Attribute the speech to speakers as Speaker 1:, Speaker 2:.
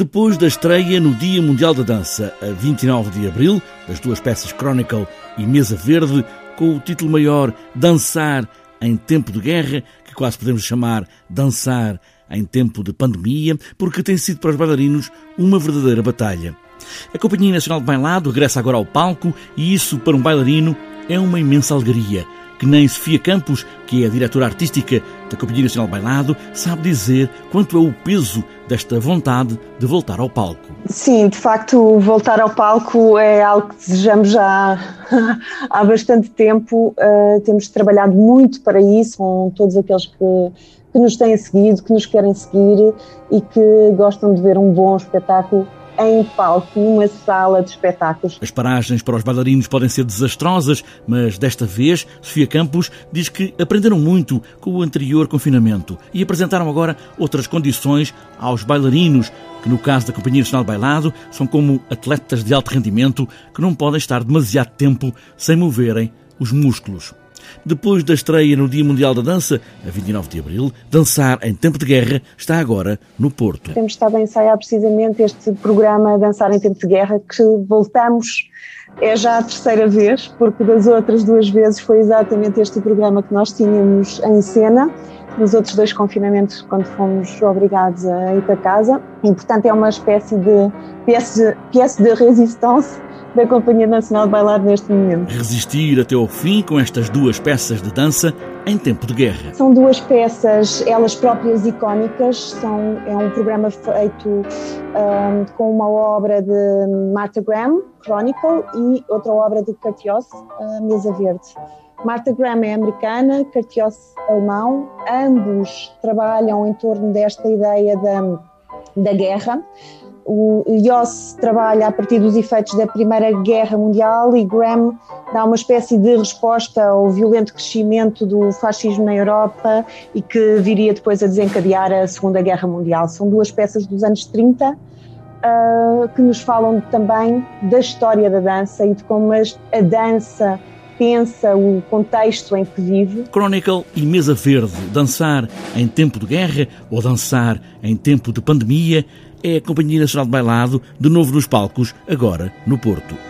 Speaker 1: Depois da estreia no Dia Mundial da Dança, a 29 de abril, das duas peças Chronicle e Mesa Verde, com o título maior Dançar em Tempo de Guerra, que quase podemos chamar Dançar em Tempo de Pandemia, porque tem sido para os bailarinos uma verdadeira batalha. A Companhia Nacional de Bailado regressa agora ao palco e isso, para um bailarino, é uma imensa alegria que nem Sofia Campos, que é a diretora artística da Companhia Nacional Bailado, sabe dizer quanto é o peso desta vontade de voltar ao palco.
Speaker 2: Sim, de facto, voltar ao palco é algo que desejamos já há bastante tempo. Uh, temos trabalhado muito para isso, com todos aqueles que, que nos têm seguido, que nos querem seguir e que gostam de ver um bom espetáculo em palco, numa sala de espetáculos.
Speaker 1: As paragens para os bailarinos podem ser desastrosas, mas desta vez, Sofia Campos diz que aprenderam muito com o anterior confinamento e apresentaram agora outras condições aos bailarinos, que no caso da Companhia Nacional de Bailado são como atletas de alto rendimento que não podem estar demasiado tempo sem moverem os músculos. Depois da estreia no Dia Mundial da Dança, a 29 de abril, Dançar em Tempo de Guerra está agora no Porto.
Speaker 2: Temos estado a ensaiar precisamente este programa Dançar em Tempo de Guerra, que voltamos é já a terceira vez, porque das outras duas vezes foi exatamente este programa que nós tínhamos em cena, nos outros dois confinamentos, quando fomos obrigados a ir para casa. E, portanto, é uma espécie de pièce de, pièce de resistência da Companhia Nacional de Bailar neste momento.
Speaker 1: Resistir até ao fim com estas duas peças de dança em tempo de guerra.
Speaker 2: São duas peças, elas próprias icónicas, são, é um programa feito um, com uma obra de Martha Graham, Chronicle, e outra obra de Curtios, Mesa Verde. Martha Graham é americana, Curtios alemão, ambos trabalham em torno desta ideia da, da guerra. O Yoss trabalha a partir dos efeitos da Primeira Guerra Mundial e Graham dá uma espécie de resposta ao violento crescimento do fascismo na Europa e que viria depois a desencadear a Segunda Guerra Mundial. São duas peças dos anos 30 uh, ah, que nos falam também da história da dança e de como a dança pensa o contexto em que vive.
Speaker 1: Chronicle e Mesa Verde, dançar em tempo de guerra ou dançar em tempo de pandemia, é a Companhia Nacional de Bailado, de novo nos palcos, agora no Porto.